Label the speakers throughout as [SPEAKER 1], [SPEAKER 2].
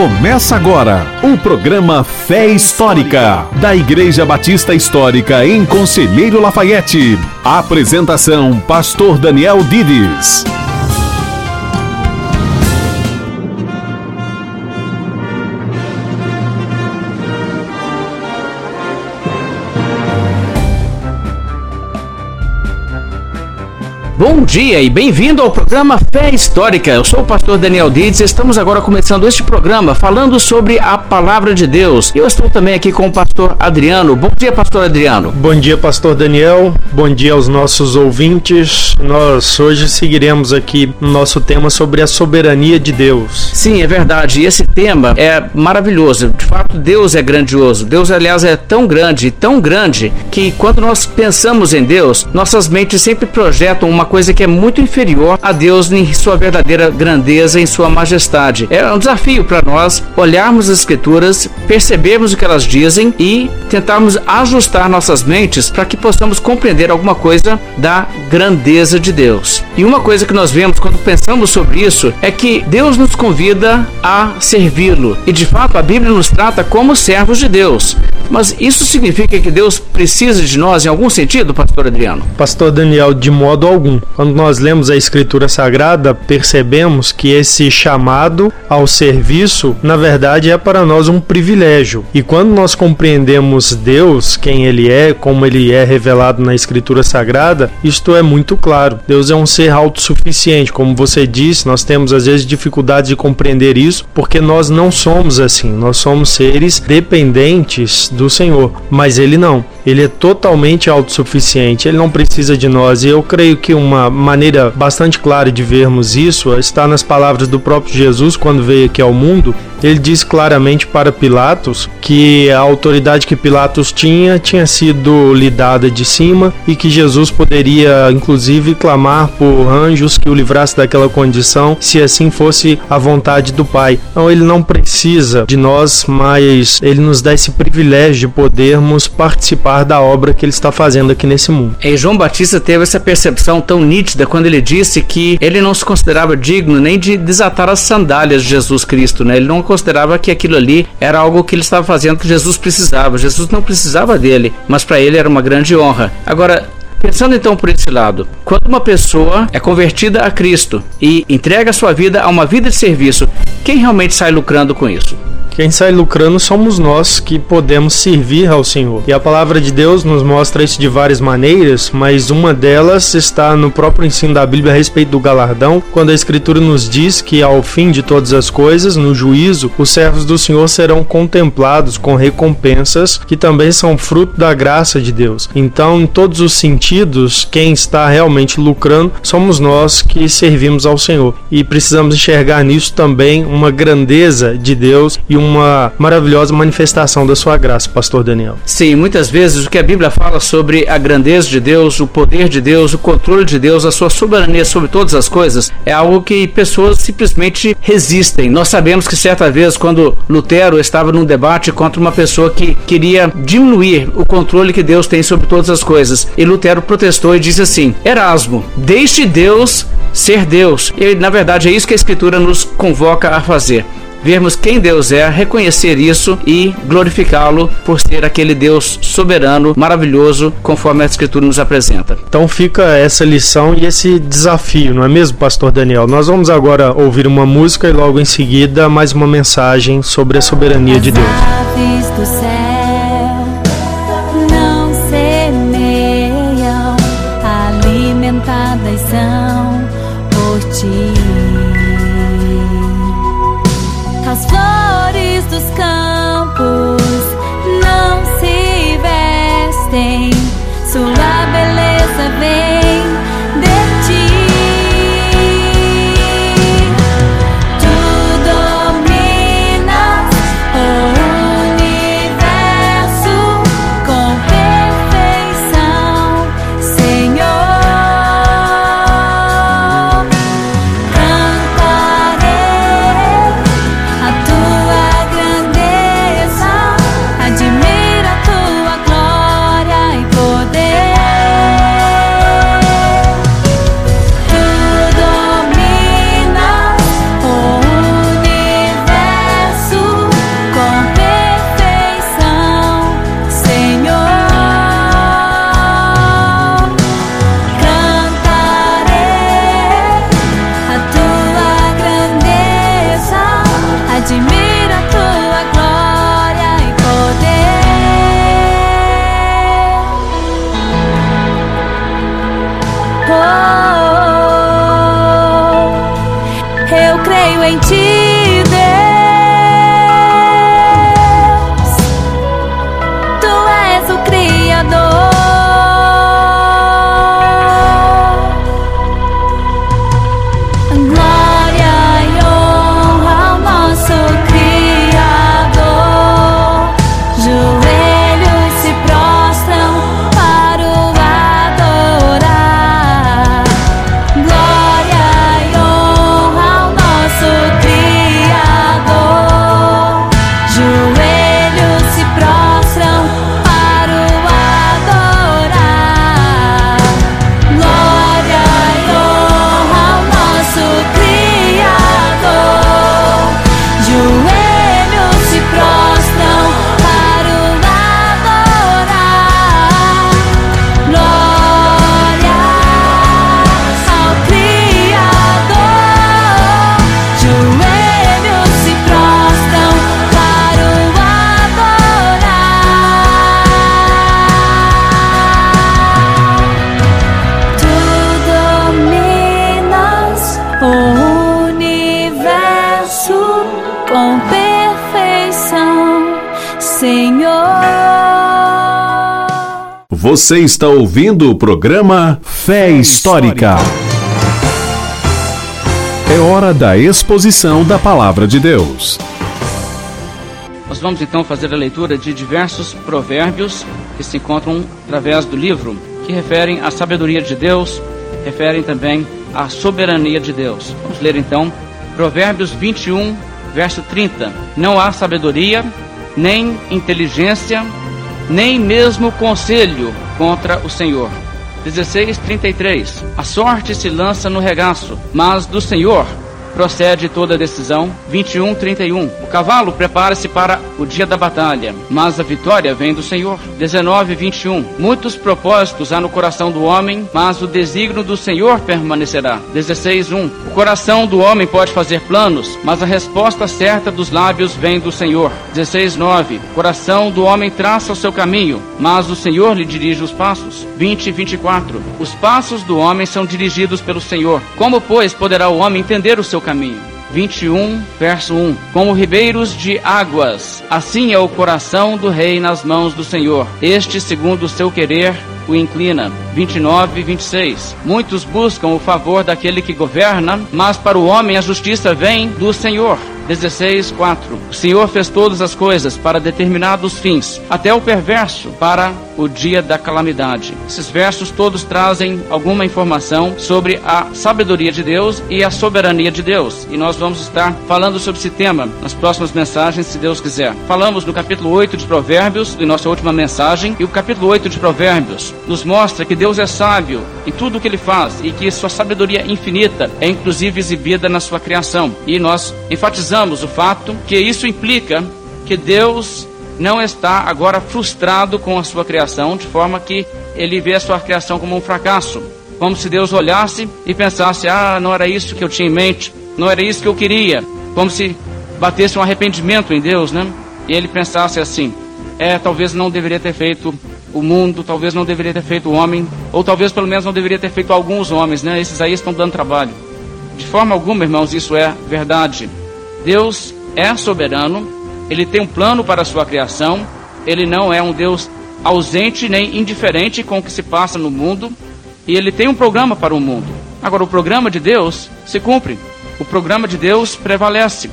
[SPEAKER 1] Começa agora o programa Fé Histórica, da Igreja Batista Histórica em Conselheiro Lafayette. Apresentação: Pastor Daniel Dides.
[SPEAKER 2] Bom dia e bem-vindo ao programa Fé Histórica. Eu sou o pastor Daniel Dides e estamos agora começando este programa falando sobre a palavra de Deus. Eu estou também aqui com o pastor Adriano. Bom dia, pastor Adriano.
[SPEAKER 3] Bom dia, pastor Daniel. Bom dia aos nossos ouvintes. Nós hoje seguiremos aqui no nosso tema sobre a soberania de Deus.
[SPEAKER 2] Sim, é verdade. E esse tema é maravilhoso. De fato, Deus é grandioso. Deus, aliás, é tão grande, tão grande, que quando nós pensamos em Deus, nossas mentes sempre projetam uma coisa que é muito inferior a Deus em sua verdadeira grandeza, em sua majestade. É um desafio para nós olharmos as Escrituras, percebermos o que elas dizem e tentarmos ajustar nossas mentes para que possamos compreender alguma coisa da grandeza de Deus. E uma coisa que nós vemos quando pensamos sobre isso é que Deus nos convida a servi-lo. E de fato a Bíblia nos trata como servos de Deus. Mas isso significa que Deus precisa de nós em algum sentido, pastor Adriano?
[SPEAKER 3] Pastor Daniel, de modo algum. Quando nós lemos a Escritura Sagrada, percebemos que esse chamado ao serviço, na verdade, é para nós um privilégio. E quando nós compreendemos Deus, quem Ele é, como Ele é revelado na Escritura Sagrada, isto é muito claro. Deus é um ser autossuficiente. Como você disse, nós temos às vezes dificuldades de compreender isso, porque nós não somos assim. Nós somos seres dependentes do Senhor. Mas Ele não. Ele é totalmente autossuficiente. Ele não precisa de nós. E eu creio que um uma maneira bastante clara de vermos isso está nas palavras do próprio Jesus quando veio aqui ao mundo. Ele diz claramente para Pilatos que a autoridade que Pilatos tinha tinha sido lhe dada de cima e que Jesus poderia, inclusive, clamar por anjos que o livrasse daquela condição, se assim fosse a vontade do Pai. Então, ele não precisa de nós, mas ele nos dá esse privilégio de podermos participar da obra que ele está fazendo aqui nesse mundo.
[SPEAKER 2] E João Batista teve essa percepção tão nítida quando ele disse que ele não se considerava digno nem de desatar as sandálias de Jesus Cristo, né? Ele não considerava que aquilo ali era algo que ele estava fazendo que Jesus precisava. Jesus não precisava dele, mas para ele era uma grande honra. Agora, Pensando então por esse lado, quando uma pessoa é convertida a Cristo e entrega sua vida a uma vida de serviço, quem realmente sai lucrando com isso?
[SPEAKER 3] Quem sai lucrando somos nós que podemos servir ao Senhor. E a palavra de Deus nos mostra isso de várias maneiras, mas uma delas está no próprio ensino da Bíblia a respeito do galardão, quando a Escritura nos diz que ao fim de todas as coisas, no juízo, os servos do Senhor serão contemplados com recompensas que também são fruto da graça de Deus. Então, em todos os sentidos, quem está realmente lucrando somos nós que servimos ao Senhor. E precisamos enxergar nisso também uma grandeza de Deus e uma maravilhosa manifestação da sua graça, pastor Daniel.
[SPEAKER 2] Sim, muitas vezes o que a Bíblia fala sobre a grandeza de Deus, o poder de Deus, o controle de Deus, a sua soberania sobre todas as coisas, é algo que pessoas simplesmente resistem. Nós sabemos que certa vez, quando Lutero estava num debate contra uma pessoa que queria diminuir o controle que Deus tem sobre todas as coisas, e Lutero protestou e disse assim: Erasmo, deixe Deus ser Deus. E na verdade é isso que a Escritura nos convoca a fazer vermos quem Deus é, reconhecer isso e glorificá-lo por ser aquele Deus soberano, maravilhoso, conforme a Escritura nos apresenta.
[SPEAKER 3] Então fica essa lição e esse desafio, não é mesmo, Pastor Daniel? Nós vamos agora ouvir uma música e logo em seguida mais uma mensagem sobre a soberania de Deus.
[SPEAKER 1] Você está ouvindo o programa Fé Histórica. É hora da exposição da Palavra de Deus.
[SPEAKER 2] Nós vamos então fazer a leitura de diversos provérbios que se encontram através do livro, que referem à sabedoria de Deus, referem também à soberania de Deus. Vamos ler então Provérbios 21, verso 30. Não há sabedoria, nem inteligência, nem mesmo conselho contra o Senhor. 16:33 A sorte se lança no regaço, mas do Senhor procede toda decisão. 21:31 O cavalo prepara-se para o dia da batalha, mas a vitória vem do Senhor. 19:21 Muitos propósitos há no coração do homem, mas o desígnio do Senhor permanecerá. 16:1 O coração do homem pode fazer planos, mas a resposta certa dos lábios vem do Senhor. 16:9 O coração do homem traça o seu caminho, mas o Senhor lhe dirige os passos. 20 e 24 Os passos do homem são dirigidos pelo Senhor. Como, pois, poderá o homem entender o seu caminho? 21, verso 1 Como ribeiros de águas, assim é o coração do rei nas mãos do Senhor. Este, segundo o seu querer, o inclina. 29 e 26 Muitos buscam o favor daquele que governa, mas para o homem a justiça vem do Senhor. 16, 4 O Senhor fez todas as coisas para determinados fins, até o perverso para o dia da calamidade. Esses versos todos trazem alguma informação sobre a sabedoria de Deus e a soberania de Deus. E nós vamos estar falando sobre esse tema nas próximas mensagens, se Deus quiser. Falamos no capítulo 8 de Provérbios, em nossa última mensagem, e o capítulo 8 de Provérbios nos mostra que Deus é sábio em tudo o que ele faz e que sua sabedoria infinita é inclusive exibida na sua criação. E nós enfatizamos o fato que isso implica que Deus não está agora frustrado com a sua criação, de forma que ele vê a sua criação como um fracasso. Como se Deus olhasse e pensasse: ah, não era isso que eu tinha em mente, não era isso que eu queria. Como se batesse um arrependimento em Deus, né? E ele pensasse assim: é, talvez não deveria ter feito o mundo, talvez não deveria ter feito o homem, ou talvez pelo menos não deveria ter feito alguns homens, né? Esses aí estão dando trabalho. De forma alguma, irmãos, isso é verdade. Deus é soberano, ele tem um plano para a sua criação, ele não é um Deus ausente nem indiferente com o que se passa no mundo, e ele tem um programa para o mundo. Agora, o programa de Deus se cumpre, o programa de Deus prevalece.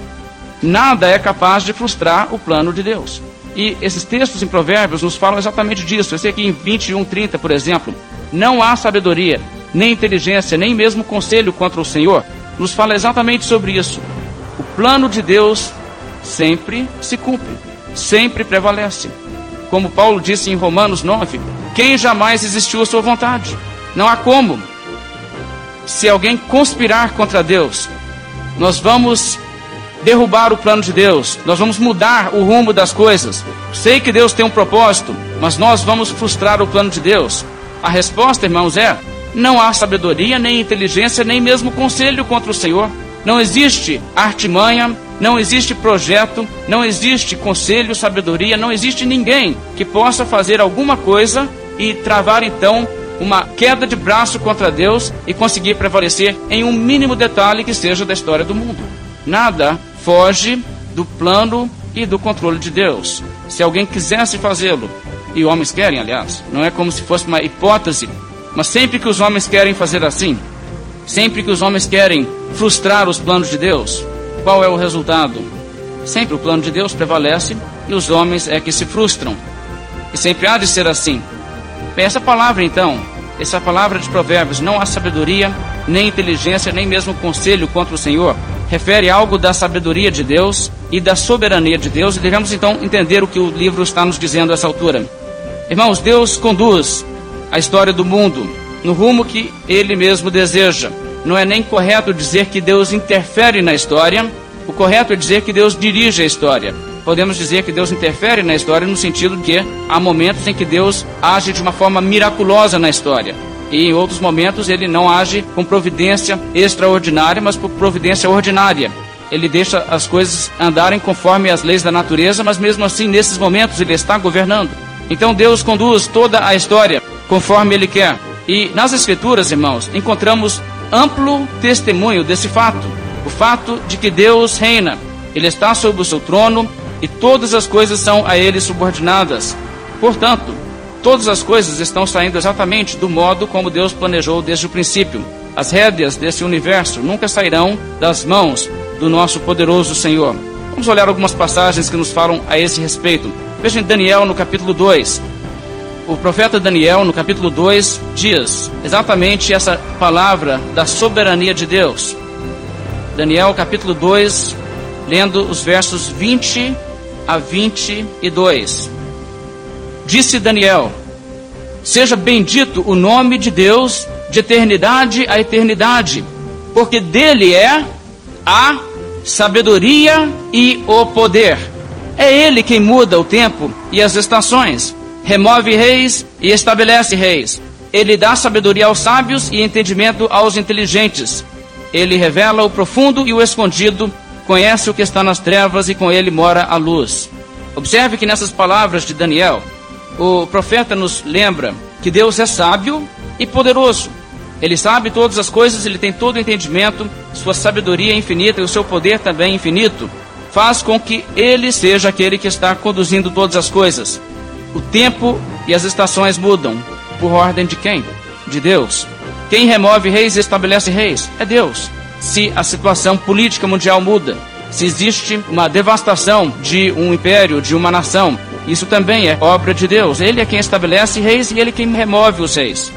[SPEAKER 2] Nada é capaz de frustrar o plano de Deus. E esses textos em Provérbios nos falam exatamente disso. Esse aqui em 21, 30, por exemplo. Não há sabedoria, nem inteligência, nem mesmo conselho contra o Senhor. Nos fala exatamente sobre isso. O plano de Deus sempre se cumpre, sempre prevalece. Como Paulo disse em Romanos 9: Quem jamais existiu a sua vontade? Não há como. Se alguém conspirar contra Deus, nós vamos derrubar o plano de Deus, nós vamos mudar o rumo das coisas. Sei que Deus tem um propósito, mas nós vamos frustrar o plano de Deus. A resposta, irmãos, é: não há sabedoria, nem inteligência, nem mesmo conselho contra o Senhor. Não existe artimanha, não existe projeto, não existe conselho, sabedoria, não existe ninguém que possa fazer alguma coisa e travar então uma queda de braço contra Deus e conseguir prevalecer em um mínimo detalhe que seja da história do mundo. Nada foge do plano e do controle de Deus. Se alguém quisesse fazê-lo, e homens querem, aliás, não é como se fosse uma hipótese, mas sempre que os homens querem fazer assim, sempre que os homens querem frustrar os planos de Deus, qual é o resultado? Sempre o plano de Deus prevalece e os homens é que se frustram. E sempre há de ser assim. Essa palavra, então, essa palavra de Provérbios, não há sabedoria, nem inteligência, nem mesmo conselho contra o Senhor, refere algo da sabedoria de Deus e da soberania de Deus, e devemos então entender o que o livro está nos dizendo a essa altura. Irmãos, Deus conduz a história do mundo no rumo que ele mesmo deseja. Não é nem correto dizer que Deus interfere na história, o correto é dizer que Deus dirige a história. Podemos dizer que Deus interfere na história no sentido que há momentos em que Deus age de uma forma miraculosa na história. E em outros momentos ele não age com providência extraordinária, mas por providência ordinária. Ele deixa as coisas andarem conforme as leis da natureza, mas mesmo assim, nesses momentos, ele está governando. Então Deus conduz toda a história conforme ele quer. E nas Escrituras, irmãos, encontramos amplo testemunho desse fato. O fato de que Deus reina, ele está sobre o seu trono e todas as coisas são a ele subordinadas. Portanto, todas as coisas estão saindo exatamente do modo como Deus planejou desde o princípio. As rédeas desse universo nunca sairão das mãos do nosso poderoso Senhor. Vamos olhar algumas passagens que nos falam a esse respeito. Veja em Daniel no capítulo 2. O profeta Daniel, no capítulo 2, diz exatamente essa palavra da soberania de Deus. Daniel, capítulo 2, lendo os versos 20 a 22. Disse Daniel: Seja bendito o nome de Deus de eternidade a eternidade, porque dele é a sabedoria e o poder. É ele quem muda o tempo e as estações, remove reis e estabelece reis. Ele dá sabedoria aos sábios e entendimento aos inteligentes. Ele revela o profundo e o escondido, conhece o que está nas trevas e com ele mora a luz. Observe que nessas palavras de Daniel, o profeta nos lembra que Deus é sábio e poderoso. Ele sabe todas as coisas, ele tem todo o entendimento, sua sabedoria é infinita e o seu poder também é infinito faz com que ele seja aquele que está conduzindo todas as coisas. O tempo e as estações mudam. Por ordem de quem? De Deus. Quem remove reis e estabelece reis? É Deus. Se a situação política mundial muda, se existe uma devastação de um império, de uma nação, isso também é obra de Deus. Ele é quem estabelece reis e ele é quem remove os reis.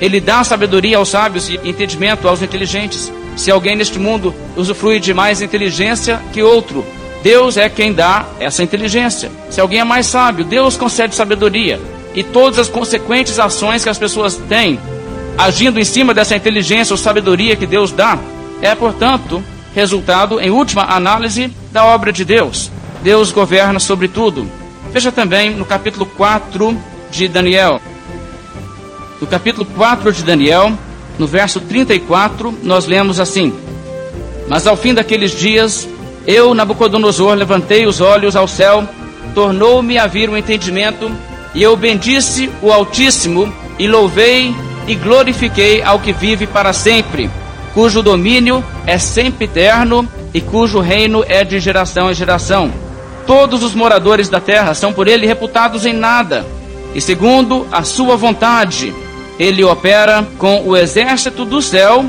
[SPEAKER 2] Ele dá sabedoria aos sábios e entendimento aos inteligentes. Se alguém neste mundo usufrui de mais inteligência que outro, Deus é quem dá essa inteligência. Se alguém é mais sábio, Deus concede sabedoria. E todas as consequentes ações que as pessoas têm, agindo em cima dessa inteligência ou sabedoria que Deus dá, é, portanto, resultado, em última análise, da obra de Deus. Deus governa sobre tudo. Veja também no capítulo 4 de Daniel. No capítulo 4 de Daniel, no verso 34, nós lemos assim: Mas ao fim daqueles dias, eu, Nabucodonosor, levantei os olhos ao céu, tornou-me a vir o um entendimento, e eu bendisse o Altíssimo, e louvei e glorifiquei ao que vive para sempre, cujo domínio é sempre eterno e cujo reino é de geração em geração. Todos os moradores da terra são por ele reputados em nada, e segundo a sua vontade, ele opera com o exército do céu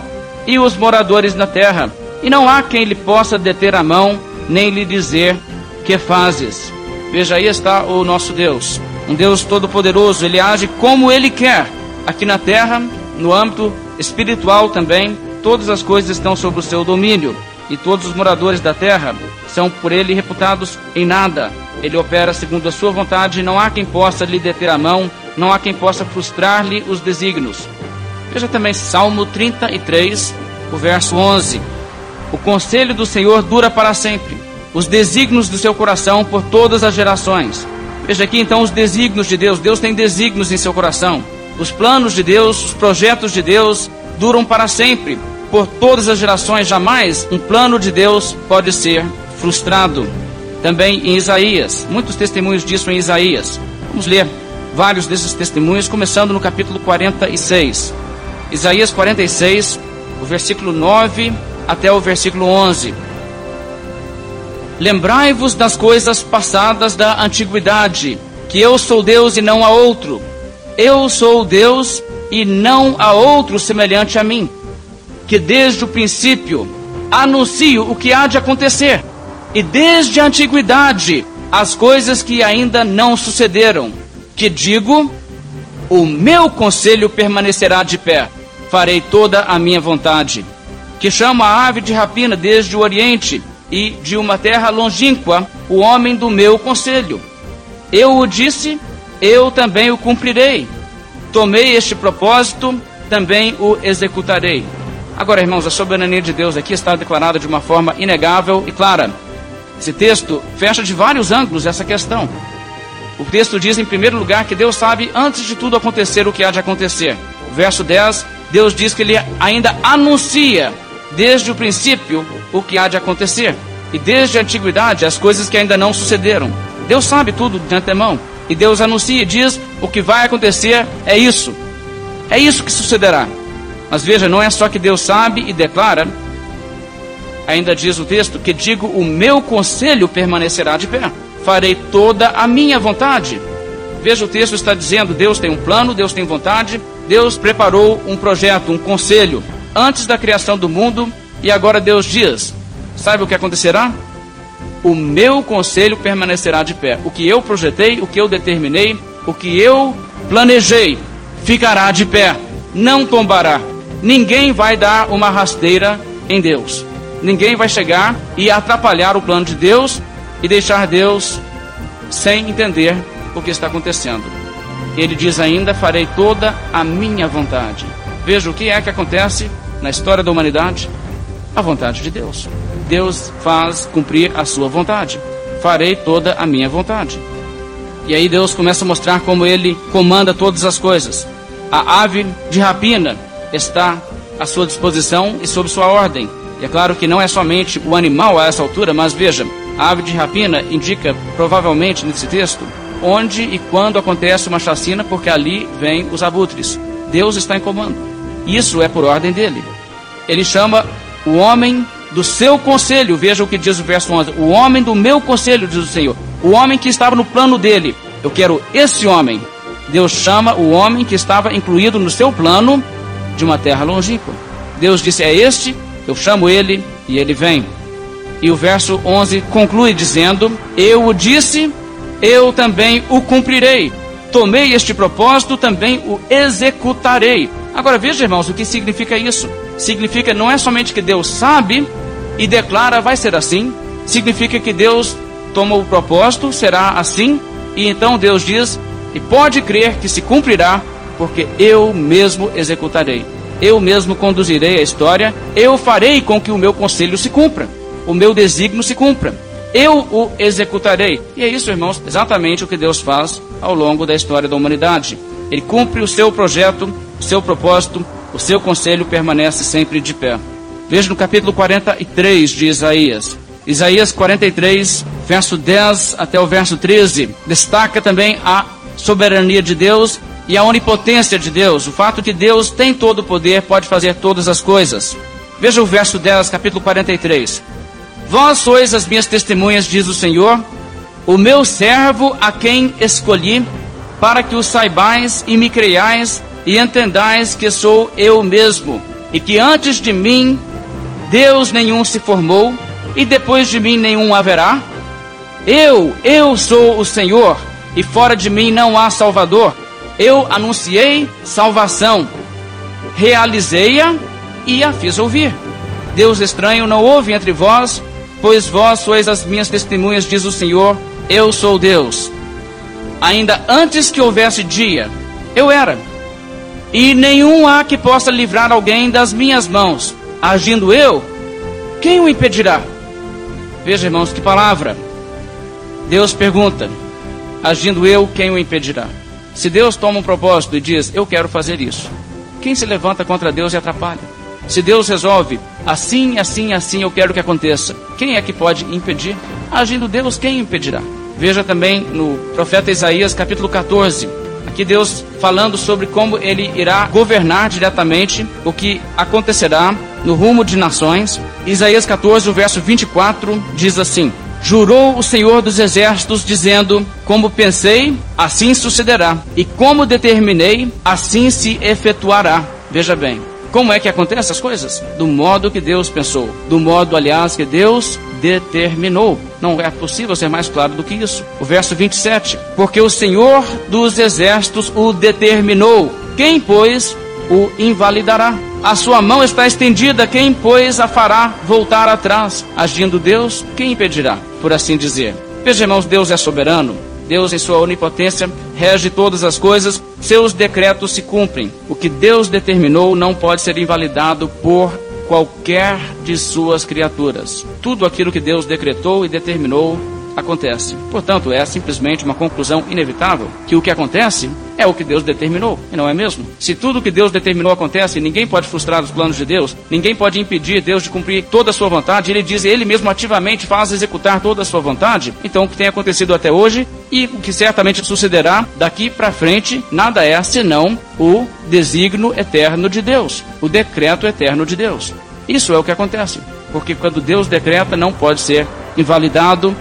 [SPEAKER 2] e os moradores da terra e não há quem lhe possa deter a mão, nem lhe dizer que fazes. Veja, aí está o nosso Deus, um Deus todo-poderoso, ele age como ele quer, aqui na terra, no âmbito espiritual também, todas as coisas estão sob o seu domínio, e todos os moradores da terra são por ele reputados em nada. Ele opera segundo a sua vontade, e não há quem possa lhe deter a mão, não há quem possa frustrar-lhe os desígnios. Veja também Salmo 33, o verso 11. O conselho do Senhor dura para sempre, os desígnios do seu coração por todas as gerações. Veja aqui então os desígnios de Deus. Deus tem desígnios em seu coração. Os planos de Deus, os projetos de Deus duram para sempre, por todas as gerações. Jamais um plano de Deus pode ser frustrado. Também em Isaías, muitos testemunhos disso em Isaías. Vamos ler vários desses testemunhos, começando no capítulo 46. Isaías 46, o versículo 9 até o versículo 11. Lembrai-vos das coisas passadas da antiguidade, que eu sou Deus e não há outro. Eu sou Deus e não há outro semelhante a mim, que desde o princípio anuncio o que há de acontecer, e desde a antiguidade as coisas que ainda não sucederam, que digo: o meu conselho permanecerá de pé, farei toda a minha vontade. Que chama a ave de rapina desde o Oriente e de uma terra longínqua o homem do meu conselho. Eu o disse, eu também o cumprirei. Tomei este propósito, também o executarei. Agora, irmãos, a soberania de Deus aqui está declarada de uma forma inegável e clara. Esse texto fecha de vários ângulos essa questão. O texto diz, em primeiro lugar, que Deus sabe antes de tudo acontecer o que há de acontecer. O verso 10, Deus diz que ele ainda anuncia desde o princípio o que há de acontecer. E desde a antiguidade as coisas que ainda não sucederam. Deus sabe tudo de antemão. E Deus anuncia e diz: o que vai acontecer é isso. É isso que sucederá. Mas veja, não é só que Deus sabe e declara, ainda diz o texto, que digo: o meu conselho permanecerá de pé. Farei toda a minha vontade. Veja, o texto está dizendo: Deus tem um plano, Deus tem vontade, Deus preparou um projeto, um conselho antes da criação do mundo, e agora Deus diz: sabe o que acontecerá? O meu conselho permanecerá de pé. O que eu projetei, o que eu determinei, o que eu planejei, ficará de pé, não tombará. Ninguém vai dar uma rasteira em Deus. Ninguém vai chegar e atrapalhar o plano de Deus e deixar Deus sem entender o que está acontecendo. Ele diz ainda: Farei toda a minha vontade. Veja o que é que acontece na história da humanidade: a vontade de Deus. Deus faz cumprir a sua vontade. Farei toda a minha vontade. E aí Deus começa a mostrar como ele comanda todas as coisas. A ave de rapina está à sua disposição e sob sua ordem. E é claro que não é somente o animal a essa altura, mas veja, a ave de rapina indica provavelmente nesse texto onde e quando acontece uma chacina, porque ali vêm os abutres. Deus está em comando. Isso é por ordem dele. Ele chama o homem do seu conselho, veja o que diz o verso 11: O homem do meu conselho, diz o Senhor, o homem que estava no plano dele. Eu quero esse homem. Deus chama o homem que estava incluído no seu plano de uma terra longínqua. Deus disse: É este, eu chamo ele e ele vem. E o verso 11 conclui dizendo: Eu o disse, eu também o cumprirei. Tomei este propósito, também o executarei. Agora veja, irmãos, o que significa isso. Significa não é somente que Deus sabe e declara vai ser assim, significa que Deus toma o propósito, será assim, e então Deus diz, e pode crer que se cumprirá, porque eu mesmo executarei. Eu mesmo conduzirei a história, eu farei com que o meu conselho se cumpra, o meu desígnio se cumpra. Eu o executarei. E é isso, irmãos, exatamente o que Deus faz ao longo da história da humanidade. Ele cumpre o seu projeto, o seu propósito, o seu conselho permanece sempre de pé. Veja no capítulo 43 de Isaías. Isaías 43, verso 10 até o verso 13, destaca também a soberania de Deus e a onipotência de Deus, o fato que Deus tem todo o poder, pode fazer todas as coisas. Veja o verso 10, capítulo 43. Vós sois as minhas testemunhas, diz o Senhor, o meu servo a quem escolhi, para que o saibais e me creiais e entendais que sou eu mesmo, e que antes de mim Deus nenhum se formou, e depois de mim nenhum haverá? Eu, eu sou o Senhor, e fora de mim não há Salvador. Eu anunciei salvação, realizei-a e a fiz ouvir. Deus estranho não houve entre vós, pois vós sois as minhas testemunhas, diz o Senhor, eu sou Deus. Ainda antes que houvesse dia, eu era. E nenhum há que possa livrar alguém das minhas mãos. Agindo eu, quem o impedirá? Veja, irmãos, que palavra. Deus pergunta: agindo eu, quem o impedirá? Se Deus toma um propósito e diz, eu quero fazer isso, quem se levanta contra Deus e atrapalha? Se Deus resolve, assim, assim, assim eu quero que aconteça, quem é que pode impedir? Agindo Deus, quem impedirá? Veja também no profeta Isaías, capítulo 14, Aqui Deus falando sobre como ele irá governar diretamente o que acontecerá no rumo de nações. Isaías 14, o verso 24 diz assim: Jurou o Senhor dos Exércitos, dizendo: Como pensei, assim sucederá, e como determinei, assim se efetuará. Veja bem, como é que acontecem as coisas? Do modo que Deus pensou, do modo, aliás, que Deus determinou. Não é possível ser mais claro do que isso. O verso 27. Porque o Senhor dos Exércitos o determinou. Quem, pois, o invalidará? A sua mão está estendida, quem, pois, a fará voltar atrás? Agindo Deus, quem impedirá? Por assim dizer. Veja, irmãos, Deus é soberano. Deus, em sua onipotência, rege todas as coisas, seus decretos se cumprem. O que Deus determinou não pode ser invalidado por qualquer de suas criaturas. Tudo aquilo que Deus decretou e determinou acontece. Portanto, é simplesmente uma conclusão inevitável que o que acontece é o que Deus determinou, e não é mesmo? Se tudo o que Deus determinou acontece, ninguém pode frustrar os planos de Deus, ninguém pode impedir Deus de cumprir toda a sua vontade, ele diz, ele mesmo ativamente faz executar toda a sua vontade, então o que tem acontecido até hoje e o que certamente sucederá daqui para frente, nada é senão o desígnio eterno de Deus, o decreto eterno de Deus. Isso é o que acontece, porque quando Deus decreta, não pode ser invalidado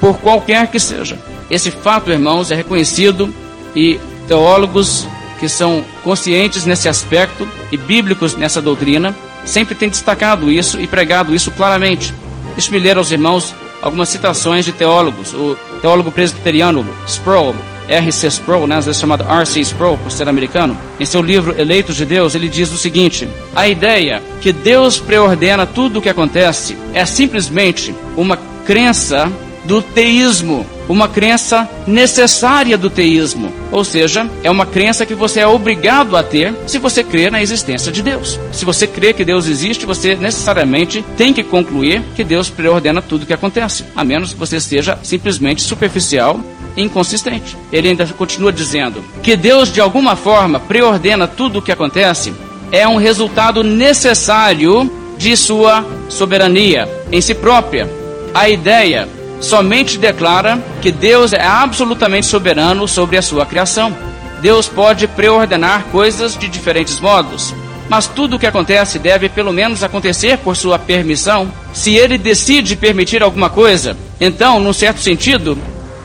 [SPEAKER 2] por qualquer que seja. Esse fato, irmãos, é reconhecido e teólogos que são conscientes nesse aspecto e bíblicos nessa doutrina sempre têm destacado isso e pregado isso claramente. Deixe-me ler aos irmãos algumas citações de teólogos. O teólogo presbiteriano Sproul, R.C. Sproul, né, às vezes chamado R.C. Sproul, por ser americano, em seu livro Eleitos de Deus, ele diz o seguinte: A ideia que Deus preordena tudo o que acontece é simplesmente uma crença do teísmo, uma crença necessária do teísmo, ou seja, é uma crença que você é obrigado a ter se você crer na existência de Deus. Se você crê que Deus existe, você necessariamente tem que concluir que Deus preordena tudo o que acontece, a menos que você seja simplesmente superficial inconsistente. Ele ainda continua dizendo que Deus de alguma forma preordena tudo o que acontece é um resultado necessário de sua soberania em si própria. A ideia somente declara que Deus é absolutamente soberano sobre a sua criação. Deus pode preordenar coisas de diferentes modos, mas tudo o que acontece deve pelo menos acontecer por sua permissão. Se ele decide permitir alguma coisa, então, num certo sentido,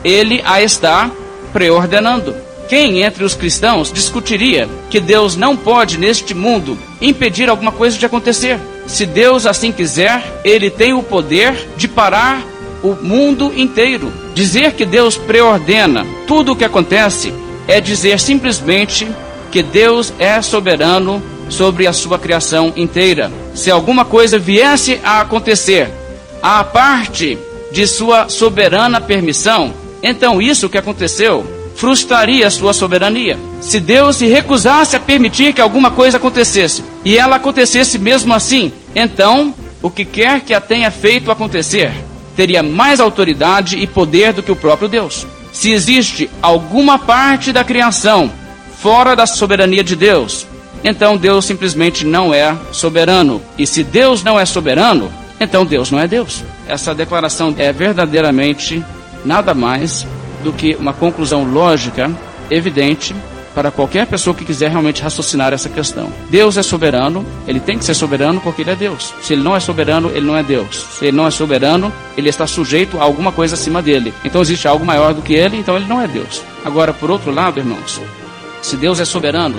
[SPEAKER 2] ele a está preordenando. Quem entre os cristãos discutiria que Deus não pode, neste mundo, impedir alguma coisa de acontecer? Se Deus assim quiser, ele tem o poder de parar o mundo inteiro. Dizer que Deus preordena tudo o que acontece é dizer simplesmente que Deus é soberano sobre a sua criação inteira. Se alguma coisa viesse a acontecer à parte de sua soberana permissão, então isso que aconteceu frustraria a sua soberania. Se Deus se recusasse a permitir que alguma coisa acontecesse e ela acontecesse mesmo assim, então o que quer que a tenha feito acontecer teria mais autoridade e poder do que o próprio Deus. Se existe alguma parte da criação fora da soberania de Deus, então Deus simplesmente não é soberano. E se Deus não é soberano, então Deus não é Deus. Essa declaração é verdadeiramente nada mais do que uma conclusão lógica, evidente, para qualquer pessoa que quiser realmente raciocinar essa questão. Deus é soberano, ele tem que ser soberano porque ele é Deus. Se ele não é soberano, ele não é Deus. Se ele não é soberano, ele está sujeito a alguma coisa acima dele. Então existe algo maior do que ele, então ele não é Deus. Agora, por outro lado, irmãos, se Deus é soberano,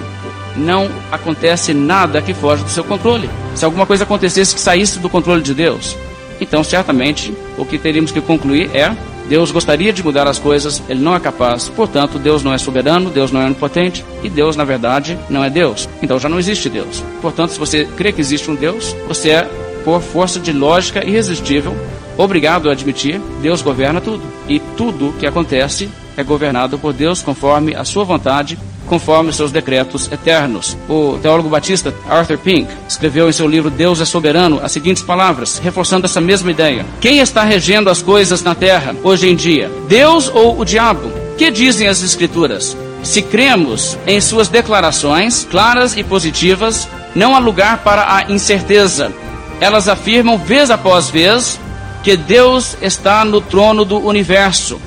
[SPEAKER 2] não acontece nada que foge do seu controle. Se alguma coisa acontecesse que saísse do controle de Deus, então certamente o que teríamos que concluir é Deus gostaria de mudar as coisas, ele não é capaz. Portanto, Deus não é soberano, Deus não é onipotente e Deus, na verdade, não é Deus. Então já não existe Deus. Portanto, se você crê que existe um Deus, você é, por força de lógica irresistível, obrigado a admitir: Deus governa tudo. E tudo que acontece é governado por Deus conforme a sua vontade conforme seus decretos eternos. O teólogo batista Arthur Pink escreveu em seu livro Deus é Soberano as seguintes palavras, reforçando essa mesma ideia: Quem está regendo as coisas na terra hoje em dia? Deus ou o diabo? Que dizem as Escrituras? Se cremos em suas declarações claras e positivas, não há lugar para a incerteza. Elas afirmam vez após vez que Deus está no trono do universo,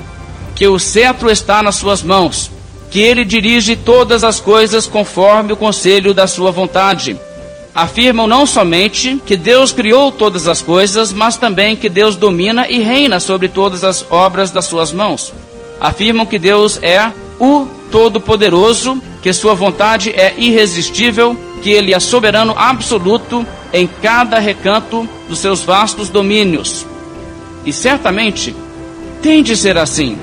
[SPEAKER 2] que o cetro está nas suas mãos que ele dirige todas as coisas conforme o conselho da sua vontade. Afirmam não somente que Deus criou todas as coisas, mas também que Deus domina e reina sobre todas as obras das suas mãos. Afirmam que Deus é o Todo-Poderoso, que sua vontade é irresistível, que ele é soberano absoluto em cada recanto dos seus vastos domínios. E certamente tem de ser assim.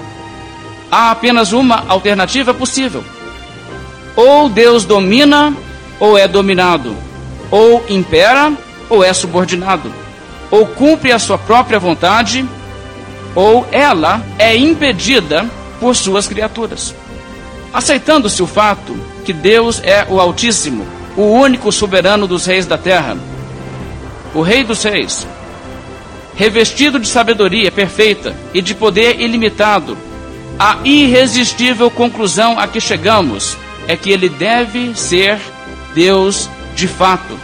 [SPEAKER 2] Há apenas uma alternativa possível. Ou Deus domina ou é dominado, ou impera ou é subordinado, ou cumpre a sua própria vontade, ou ela é impedida por suas criaturas. Aceitando-se o fato que Deus é o Altíssimo, o único soberano dos reis da terra, o Rei dos Reis, revestido de sabedoria perfeita e de poder ilimitado, a irresistível conclusão a que chegamos é que ele deve ser Deus de fato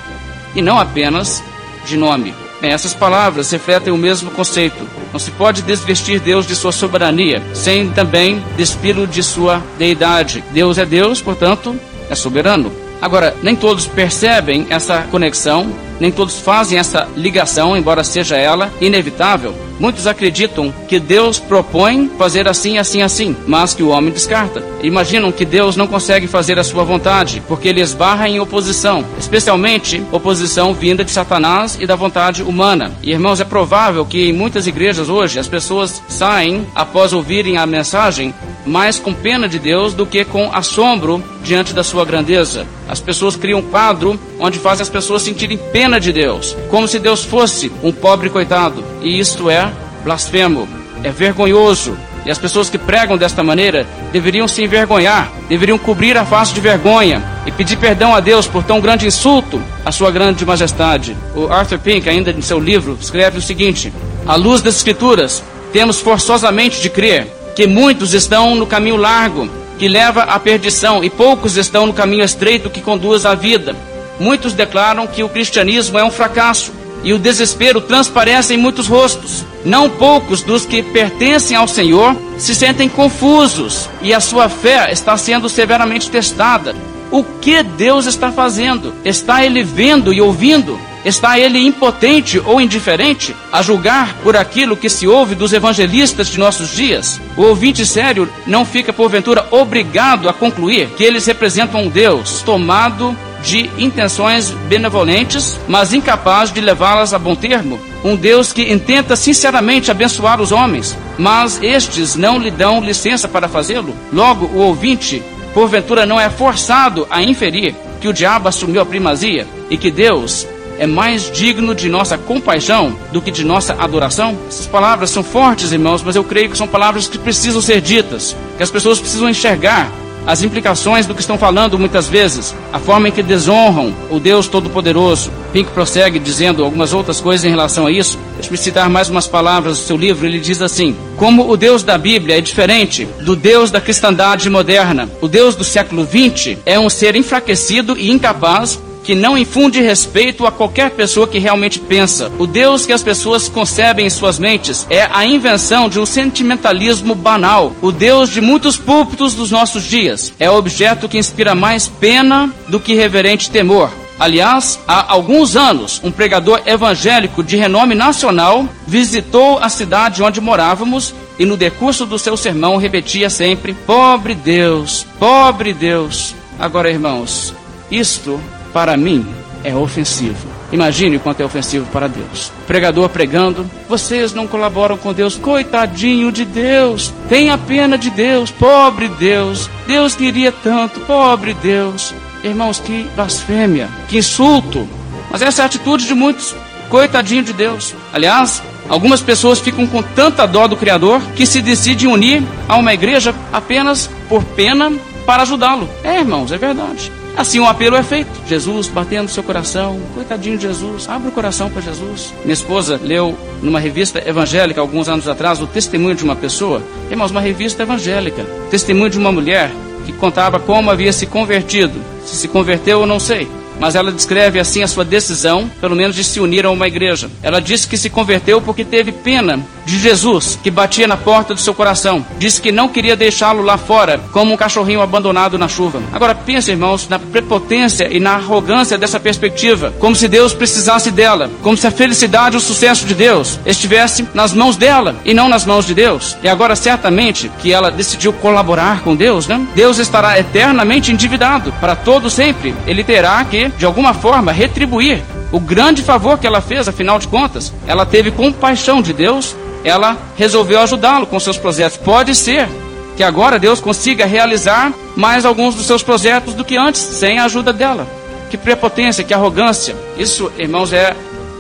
[SPEAKER 2] e não apenas de nome. Bem, essas palavras refletem o mesmo conceito. Não se pode desvestir Deus de sua soberania, sem também despí-lo de sua deidade. Deus é Deus, portanto, é soberano. Agora, nem todos percebem essa conexão, nem todos fazem essa ligação, embora seja ela inevitável. Muitos acreditam que Deus propõe fazer assim, assim, assim, mas que o homem descarta. Imaginam que Deus não consegue fazer a sua vontade, porque ele esbarra em oposição, especialmente oposição vinda de Satanás e da vontade humana. E irmãos, é provável que em muitas igrejas hoje as pessoas saem após ouvirem a mensagem mais com pena de Deus do que com assombro diante da sua grandeza. As pessoas criam um quadro onde fazem as pessoas sentirem pena de Deus, como se Deus fosse um pobre coitado. E isto é blasfemo, é vergonhoso. E as pessoas que pregam desta maneira deveriam se envergonhar, deveriam cobrir a face de vergonha e pedir perdão a Deus por tão grande insulto à sua grande majestade. O Arthur Pink, ainda em seu livro, escreve o seguinte: À luz das Escrituras, temos forçosamente de crer que muitos estão no caminho largo que leva à perdição e poucos estão no caminho estreito que conduz à vida. Muitos declaram que o cristianismo é um fracasso e o desespero transparece em muitos rostos. Não poucos dos que pertencem ao Senhor se sentem confusos e a sua fé está sendo severamente testada. O que Deus está fazendo? Está ele vendo e ouvindo? Está ele impotente ou indiferente a julgar por aquilo que se ouve dos evangelistas de nossos dias? O ouvinte sério não fica, porventura, obrigado a concluir que eles representam um Deus tomado de intenções benevolentes, mas incapaz de levá-las a bom termo. Um Deus que intenta sinceramente abençoar os homens, mas estes não lhe dão licença para fazê-lo. Logo, o ouvinte, porventura, não é forçado a inferir que o diabo assumiu a primazia e que Deus é mais digno de nossa compaixão do que de nossa adoração? Essas palavras são fortes, irmãos, mas eu creio que são palavras que precisam ser ditas, que as pessoas precisam enxergar as implicações do que estão falando muitas vezes, a forma em que desonram o Deus Todo-Poderoso. Pink prossegue dizendo algumas outras coisas em relação a isso. Deixe-me citar mais umas palavras do seu livro. Ele diz assim: Como o Deus da Bíblia é diferente do Deus da cristandade moderna, o Deus do século XX é um ser enfraquecido e incapaz que não infunde respeito a qualquer pessoa que realmente pensa. O Deus que as pessoas concebem em suas mentes é a invenção de um sentimentalismo banal. O Deus de muitos púlpitos dos nossos dias é o objeto que inspira mais pena do que reverente temor. Aliás, há alguns anos, um pregador evangélico de renome nacional visitou a cidade onde morávamos e, no decurso do seu sermão, repetia sempre: Pobre Deus, pobre Deus. Agora, irmãos, isto para mim é ofensivo. Imagine quanto é ofensivo para Deus. Pregador pregando, vocês não colaboram com Deus, coitadinho de Deus, tenha pena de Deus, pobre Deus, Deus queria tanto, pobre Deus. Irmãos, que blasfêmia, que insulto. Mas essa é a atitude de muitos, coitadinho de Deus. Aliás, algumas pessoas ficam com tanta dó do Criador que se decidem unir a uma igreja apenas por pena para ajudá-lo. É, irmãos, é verdade. Assim o apelo é feito. Jesus batendo seu coração, coitadinho de Jesus, abre o coração para Jesus. Minha esposa leu numa revista evangélica alguns anos atrás o testemunho de uma pessoa, irmãos, uma revista evangélica, testemunho de uma mulher que contava como havia se convertido. Se se converteu, eu não sei. Mas ela descreve assim a sua decisão, pelo menos de se unir a uma igreja. Ela disse que se converteu porque teve pena de Jesus, que batia na porta do seu coração. Disse que não queria deixá-lo lá fora, como um cachorrinho abandonado na chuva. Agora pense, irmãos, na prepotência e na arrogância dessa perspectiva, como se Deus precisasse dela, como se a felicidade e o sucesso de Deus estivesse nas mãos dela e não nas mãos de Deus. E agora certamente que ela decidiu colaborar com Deus, né? Deus estará eternamente endividado para todo sempre. Ele terá que, de alguma forma, retribuir o grande favor que ela fez, afinal de contas. Ela teve compaixão de Deus ela resolveu ajudá-lo com seus projetos. Pode ser que agora Deus consiga realizar mais alguns dos seus projetos do que antes, sem a ajuda dela. Que prepotência, que arrogância. Isso, irmãos, é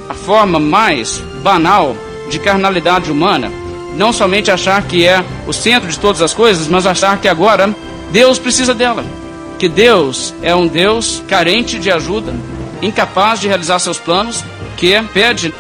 [SPEAKER 2] a forma mais banal de carnalidade humana. Não somente achar que é o centro de todas as coisas, mas achar que agora Deus precisa dela. Que Deus é um Deus carente de ajuda, incapaz de realizar seus planos, que pede,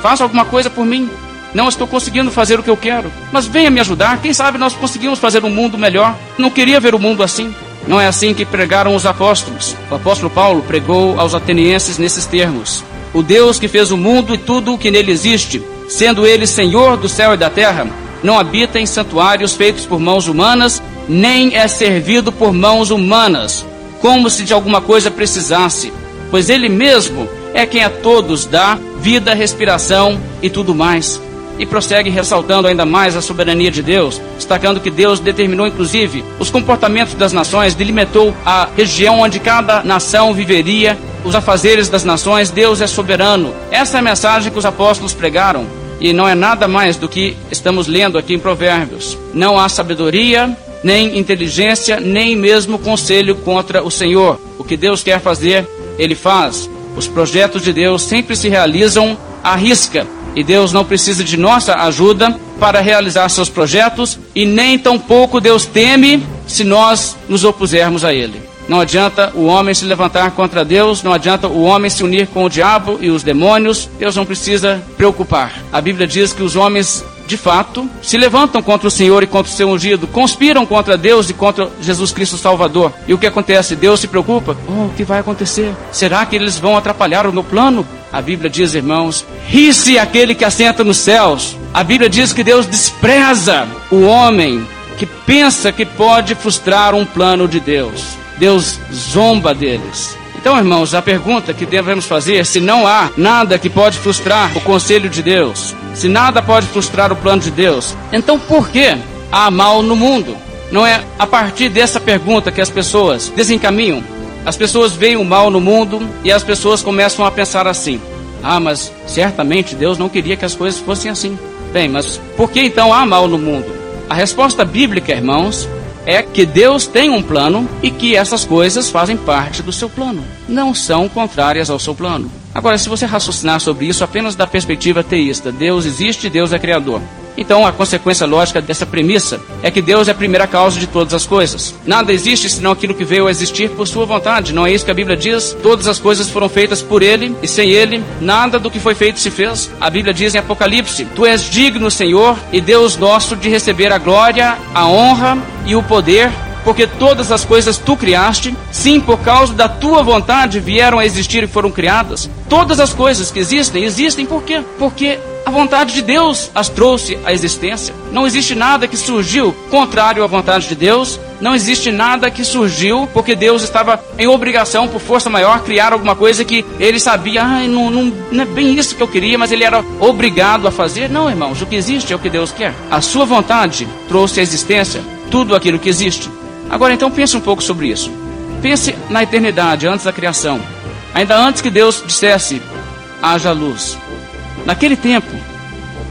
[SPEAKER 2] faça alguma coisa por mim, não estou conseguindo fazer o que eu quero. Mas venha me ajudar. Quem sabe nós conseguimos fazer um mundo melhor. Não queria ver o mundo assim. Não é assim que pregaram os apóstolos. O apóstolo Paulo pregou aos atenienses nesses termos: O Deus que fez o mundo e tudo o que nele existe, sendo ele Senhor do céu e da terra, não habita em santuários feitos por mãos humanas, nem é servido por mãos humanas, como se de alguma coisa precisasse, pois ele mesmo é quem a todos dá vida, respiração e tudo mais e prossegue ressaltando ainda mais a soberania de Deus, destacando que Deus determinou inclusive os comportamentos das nações, delimitou a região onde cada nação viveria, os afazeres das nações, Deus é soberano. Essa é a mensagem que os apóstolos pregaram. E não é nada mais do que estamos lendo aqui em Provérbios. Não há sabedoria, nem inteligência, nem mesmo conselho contra o Senhor. O que Deus quer fazer, Ele faz. Os projetos de Deus sempre se realizam à risca, e Deus não precisa de nossa ajuda para realizar seus projetos, e nem tampouco Deus teme se nós nos opusermos a Ele. Não adianta o homem se levantar contra Deus, não adianta o homem se unir com o diabo e os demônios, Deus não precisa preocupar. A Bíblia diz que os homens de fato, se levantam contra o Senhor e contra o seu ungido, conspiram contra Deus e contra Jesus Cristo Salvador. E o que acontece? Deus se preocupa? Oh, o que vai acontecer? Será que eles vão atrapalhar o meu plano? A Bíblia diz, irmãos, ri-se aquele que assenta nos céus. A Bíblia diz que Deus despreza o homem que pensa que pode frustrar um plano de Deus. Deus zomba deles. Então, irmãos, a pergunta que devemos fazer é se não há nada que pode frustrar o conselho de Deus, se nada pode frustrar o plano de Deus, então por que há mal no mundo? Não é a partir dessa pergunta que as pessoas desencaminham. As pessoas veem o mal no mundo e as pessoas começam a pensar assim: ah, mas certamente Deus não queria que as coisas fossem assim. Bem, mas por que então há mal no mundo? A resposta bíblica, irmãos, é que Deus tem um plano e que essas coisas fazem parte do seu plano, não são contrárias ao seu plano. Agora, se você raciocinar sobre isso apenas da perspectiva teísta, Deus existe, Deus é criador. Então, a consequência lógica dessa premissa é que Deus é a primeira causa de todas as coisas. Nada existe senão aquilo que veio a existir por sua vontade. Não é isso que a Bíblia diz? Todas as coisas foram feitas por Ele e sem Ele, nada do que foi feito se fez. A Bíblia diz em Apocalipse: Tu és digno, Senhor e Deus nosso, de receber a glória, a honra e o poder porque todas as coisas tu criaste, sim, por causa da tua vontade vieram a existir e foram criadas. Todas as coisas que existem, existem por quê? Porque a vontade de Deus as trouxe à existência. Não existe nada que surgiu contrário à vontade de Deus. Não existe nada que surgiu porque Deus estava em obrigação, por força maior, criar alguma coisa que ele sabia, ah, não, não, não é bem isso que eu queria, mas ele era obrigado a fazer. Não, irmãos, o que existe é o que Deus quer. A sua vontade trouxe à existência tudo aquilo que existe. Agora então pense um pouco sobre isso. Pense na eternidade, antes da criação. Ainda antes que Deus dissesse, haja luz. Naquele tempo,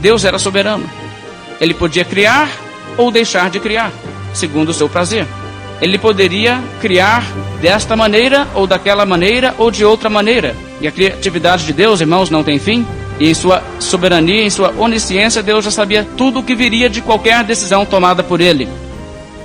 [SPEAKER 2] Deus era soberano. Ele podia criar ou deixar de criar, segundo o seu prazer. Ele poderia criar desta maneira ou daquela maneira ou de outra maneira. E a criatividade de Deus, irmãos, não tem fim. E em sua soberania, em sua onisciência, Deus já sabia tudo o que viria de qualquer decisão tomada por ele.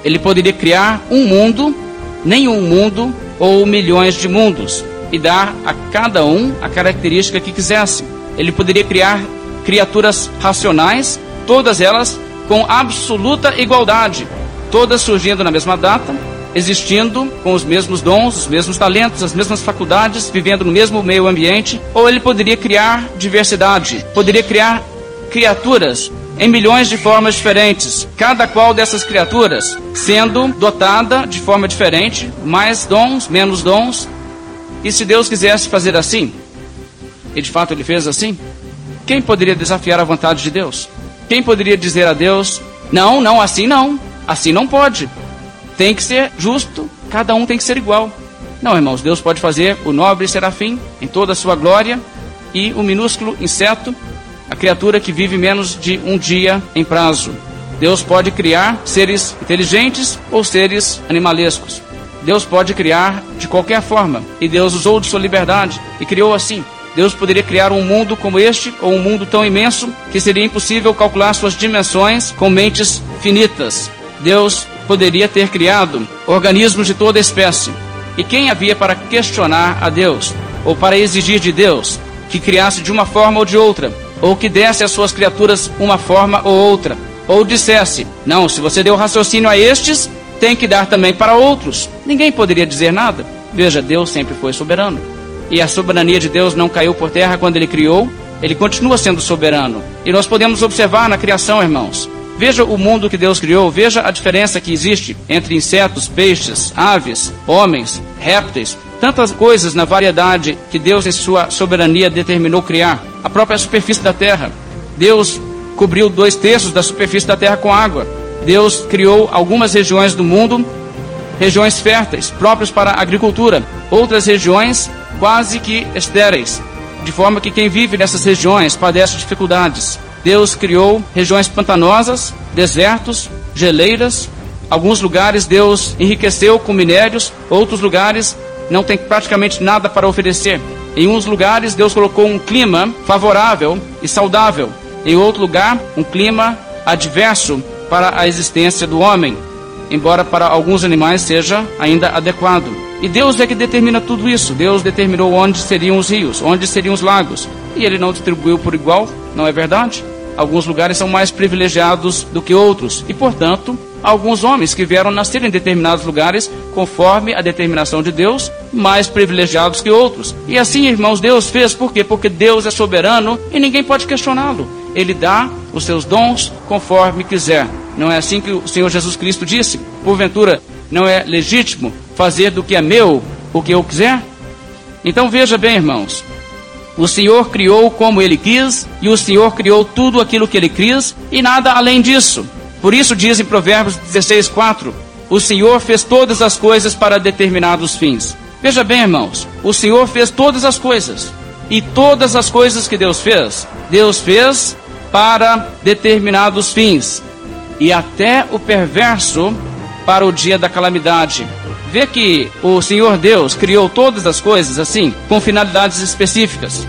[SPEAKER 2] Ele poderia criar um mundo, nenhum mundo ou milhões de mundos e dar a cada um a característica que quisesse. Ele poderia criar criaturas racionais, todas elas com absoluta igualdade, todas surgindo na mesma data, existindo com os mesmos dons, os mesmos talentos, as mesmas faculdades, vivendo no mesmo meio ambiente, ou ele poderia criar diversidade, poderia criar criaturas em milhões de formas diferentes, cada qual dessas criaturas sendo dotada de forma diferente, mais dons, menos dons. E se Deus quisesse fazer assim, e de fato ele fez assim, quem poderia desafiar a vontade de Deus? Quem poderia dizer a Deus: não, não, assim não, assim não pode, tem que ser justo, cada um tem que ser igual. Não, irmãos, Deus pode fazer o nobre serafim em toda a sua glória e o minúsculo inseto a criatura que vive menos de um dia em prazo. Deus pode criar seres inteligentes ou seres animalescos. Deus pode criar de qualquer forma, e Deus usou de sua liberdade e criou assim. Deus poderia criar um mundo como este, ou um mundo tão imenso que seria impossível calcular suas dimensões com mentes finitas. Deus poderia ter criado organismos de toda espécie. E quem havia para questionar a Deus, ou para exigir de Deus que criasse de uma forma ou de outra, ou que desse às suas criaturas uma forma ou outra, ou dissesse: Não, se você deu raciocínio a estes, tem que dar também para outros. Ninguém poderia dizer nada. Veja, Deus sempre foi soberano. E a soberania de Deus não caiu por terra quando ele criou, ele continua sendo soberano. E nós podemos observar na criação, irmãos. Veja o mundo que Deus criou, veja a diferença que existe entre insetos, peixes, aves, homens, répteis, tantas coisas na variedade que Deus, em sua soberania, determinou criar. A própria superfície da terra. Deus cobriu dois terços da superfície da terra com água. Deus criou algumas regiões do mundo, regiões férteis, próprias para a agricultura, outras regiões quase que estéreis, de forma que quem vive nessas regiões padece dificuldades. Deus criou regiões pantanosas, desertos, geleiras. Alguns lugares Deus enriqueceu com minérios, outros lugares não tem praticamente nada para oferecer. Em uns lugares Deus colocou um clima favorável e saudável. Em outro lugar, um clima adverso para a existência do homem, embora para alguns animais seja ainda adequado. E Deus é que determina tudo isso. Deus determinou onde seriam os rios, onde seriam os lagos. E ele não distribuiu por igual, não é verdade? Alguns lugares são mais privilegiados do que outros e, portanto, alguns homens que vieram nascer em determinados lugares, conforme a determinação de Deus, mais privilegiados que outros. E assim, irmãos, Deus fez por quê? Porque Deus é soberano e ninguém pode questioná-lo. Ele dá os seus dons conforme quiser. Não é assim que o Senhor Jesus Cristo disse? Porventura, não é legítimo fazer do que é meu o que eu quiser? Então veja bem, irmãos, o Senhor criou como ele quis, e o Senhor criou tudo aquilo que ele quis, e nada além disso. Por isso diz em Provérbios 16, 4: O Senhor fez todas as coisas para determinados fins. Veja bem, irmãos, o Senhor fez todas as coisas. E todas as coisas que Deus fez, Deus fez para determinados fins. E até o perverso para o dia da calamidade. Vê que o Senhor Deus criou todas as coisas assim, com finalidades específicas.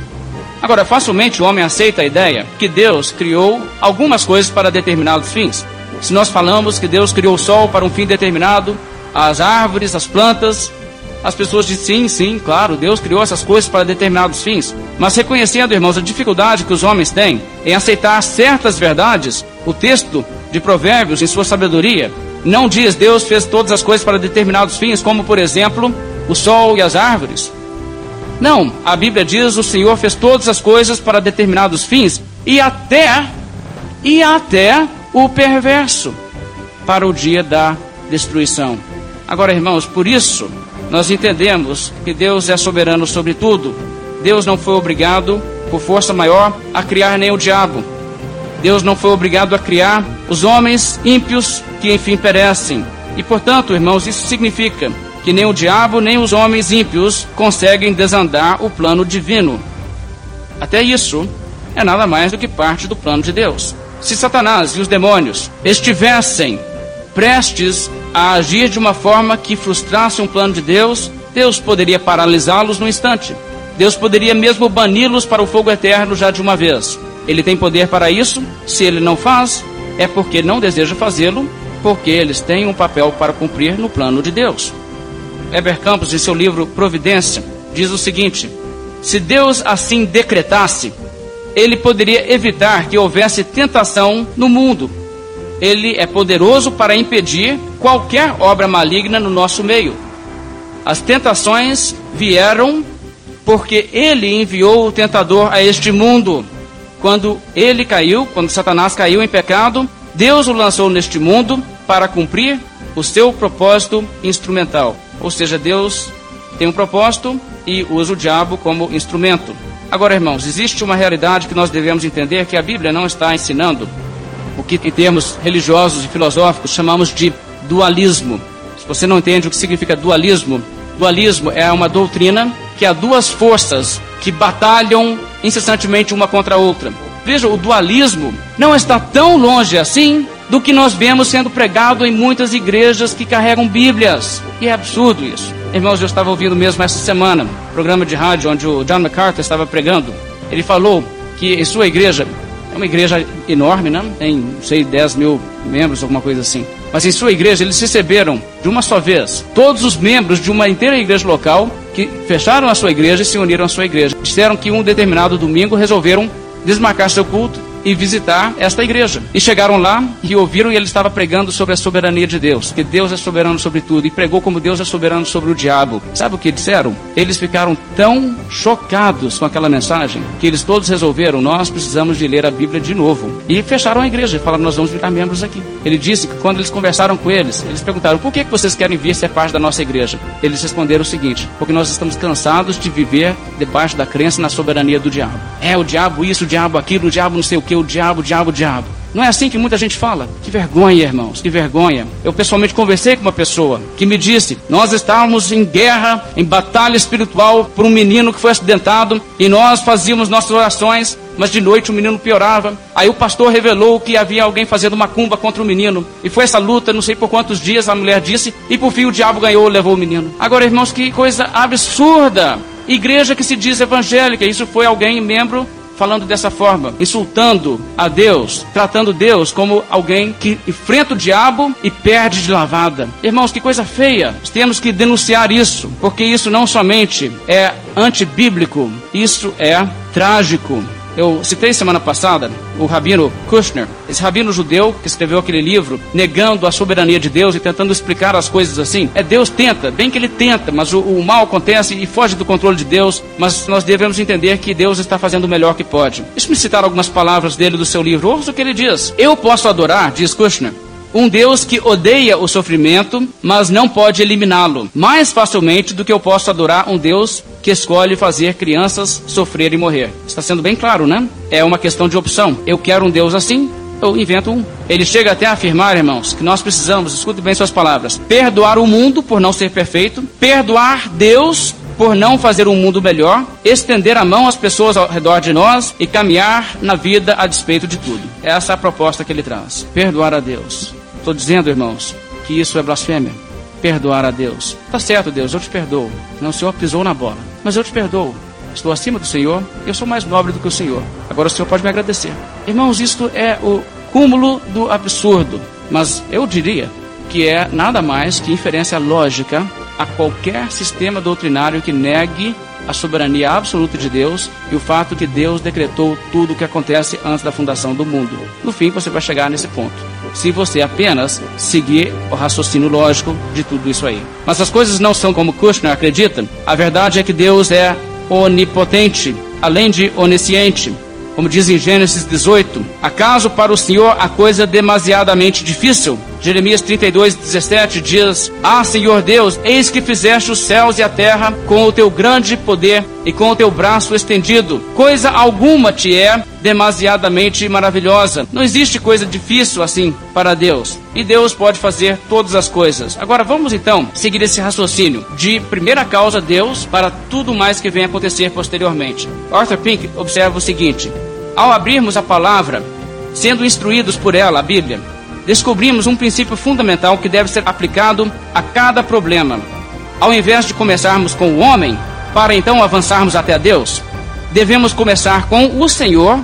[SPEAKER 2] Agora, facilmente o homem aceita a ideia que Deus criou algumas coisas para determinados fins. Se nós falamos que Deus criou o sol para um fim determinado, as árvores, as plantas, as pessoas dizem sim, sim, claro, Deus criou essas coisas para determinados fins. Mas reconhecendo, irmãos, a dificuldade que os homens têm em aceitar certas verdades, o texto de Provérbios, em sua sabedoria, não diz Deus fez todas as coisas para determinados fins, como por exemplo o sol e as árvores. Não, a Bíblia diz o Senhor fez todas as coisas para determinados fins e até e até o perverso para o dia da destruição. Agora, irmãos, por isso nós entendemos que Deus é soberano sobre tudo. Deus não foi obrigado por força maior a criar nem o diabo. Deus não foi obrigado a criar os homens ímpios que enfim perecem. E portanto, irmãos, isso significa que nem o diabo nem os homens ímpios conseguem desandar o plano divino. Até isso é nada mais do que parte do plano de Deus. Se Satanás e os demônios estivessem prestes a agir de uma forma que frustrasse um plano de Deus, Deus poderia paralisá-los no instante. Deus poderia mesmo bani-los para o fogo eterno já de uma vez. Ele tem poder para isso. Se ele não faz, é porque não deseja fazê-lo, porque eles têm um papel para cumprir no plano de Deus. Heber Campos, em seu livro Providência, diz o seguinte: se Deus assim decretasse, ele poderia evitar que houvesse tentação no mundo. ele é poderoso para impedir qualquer obra maligna no nosso meio. As tentações vieram porque ele enviou o tentador a este mundo. Quando ele caiu, quando Satanás caiu em pecado, Deus o lançou neste mundo para cumprir o seu propósito instrumental. Ou seja, Deus tem um propósito e usa o diabo como instrumento. Agora, irmãos, existe uma realidade que nós devemos entender que a Bíblia não está ensinando o que em termos religiosos e filosóficos chamamos de dualismo. Se você não entende o que significa dualismo, dualismo é uma doutrina que há duas forças que batalham incessantemente uma contra a outra. Veja, o dualismo não está tão longe assim do que nós vemos sendo pregado em muitas igrejas que carregam Bíblias. E é absurdo isso. Irmãos, eu estava ouvindo mesmo essa semana um programa de rádio onde o John MacArthur estava pregando. Ele falou que em sua igreja, é uma igreja enorme, né? Tem, sei, 10 mil membros, alguma coisa assim. Mas em sua igreja eles receberam de uma só vez todos os membros de uma inteira igreja local que fecharam a sua igreja e se uniram à sua igreja. Disseram que um determinado domingo resolveram desmarcar seu culto e visitar esta igreja. E chegaram lá e ouviram e ele estava pregando sobre a soberania de Deus, que Deus é soberano sobre tudo, e pregou como Deus é soberano sobre o diabo. Sabe o que disseram? Eles ficaram tão chocados com aquela mensagem que eles todos resolveram: nós precisamos de ler a Bíblia de novo. E fecharam a igreja e falaram: nós vamos virar membros aqui. Ele disse que quando eles conversaram com eles, eles perguntaram: por que vocês querem vir ser parte da nossa igreja? Eles responderam o seguinte: porque nós estamos cansados de viver debaixo da crença na soberania do diabo. É o diabo isso, o diabo aquilo, o diabo não sei o que, o diabo, diabo, diabo. Não é assim que muita gente fala? Que vergonha, irmãos, que vergonha. Eu pessoalmente conversei com uma pessoa que me disse: Nós estávamos em guerra, em batalha espiritual por um menino que foi acidentado e nós fazíamos nossas orações, mas de noite o menino piorava. Aí o pastor revelou que havia alguém fazendo uma cumba contra o menino. E foi essa luta, não sei por quantos dias, a mulher disse, e por fim o diabo ganhou levou o menino. Agora, irmãos, que coisa absurda. Igreja que se diz evangélica, isso foi alguém membro falando dessa forma, insultando a Deus, tratando Deus como alguém que enfrenta o diabo e perde de lavada. Irmãos, que coisa feia. Temos que denunciar isso, porque isso não somente é antibíblico, isso é trágico. Eu citei semana passada o rabino Kushner, esse rabino judeu que escreveu aquele livro negando a soberania de Deus e tentando explicar as coisas assim. É Deus tenta, bem que ele tenta, mas o, o mal acontece e foge do controle de Deus. Mas nós devemos entender que Deus está fazendo o melhor que pode. Deixa-me citar algumas palavras dele do seu livro. Ouça o que ele diz. Eu posso adorar, diz Kushner, um Deus que odeia o sofrimento, mas não pode eliminá-lo, mais facilmente do que eu posso adorar um Deus que escolhe fazer crianças sofrer e morrer. Está sendo bem claro, né? É uma questão de opção. Eu quero um Deus assim, eu invento um. Ele chega até a afirmar, irmãos, que nós precisamos, escute bem suas palavras, perdoar o mundo por não ser perfeito, perdoar Deus por não fazer um mundo melhor, estender a mão às pessoas ao redor de nós e caminhar na vida a despeito de tudo. Essa é a proposta que ele traz. Perdoar a Deus. Estou dizendo, irmãos, que isso é blasfêmia. Perdoar a Deus. Tá certo, Deus, eu te perdoo. Não, o Senhor pisou na bola. Mas eu te perdoo. Estou acima do Senhor, eu sou mais nobre do que o Senhor. Agora o Senhor pode me agradecer. Irmãos, isto é o cúmulo do absurdo. Mas eu diria que é nada mais que inferência lógica a qualquer sistema doutrinário que negue a soberania absoluta de Deus e o fato que Deus decretou tudo o que acontece antes da fundação do mundo. No fim, você vai chegar nesse ponto. Se você apenas seguir o raciocínio lógico de tudo isso aí. Mas as coisas não são como Kushner acredita. A verdade é que Deus é onipotente, além de onisciente. Como diz em Gênesis 18: Acaso para o Senhor a coisa é demasiadamente difícil? Jeremias 32, 17 diz: Ah, Senhor Deus, eis que fizeste os céus e a terra com o teu grande poder e com o teu braço estendido. Coisa alguma te é demasiadamente maravilhosa. Não existe coisa difícil assim para Deus. E Deus pode fazer todas as coisas. Agora vamos então seguir esse raciocínio de primeira causa Deus para tudo mais que vem acontecer posteriormente. Arthur Pink observa o seguinte: ao abrirmos a palavra, sendo instruídos por ela, a Bíblia, descobrimos um princípio fundamental que deve ser aplicado a cada problema. Ao invés de começarmos com o homem, para então avançarmos até Deus, devemos começar com o Senhor,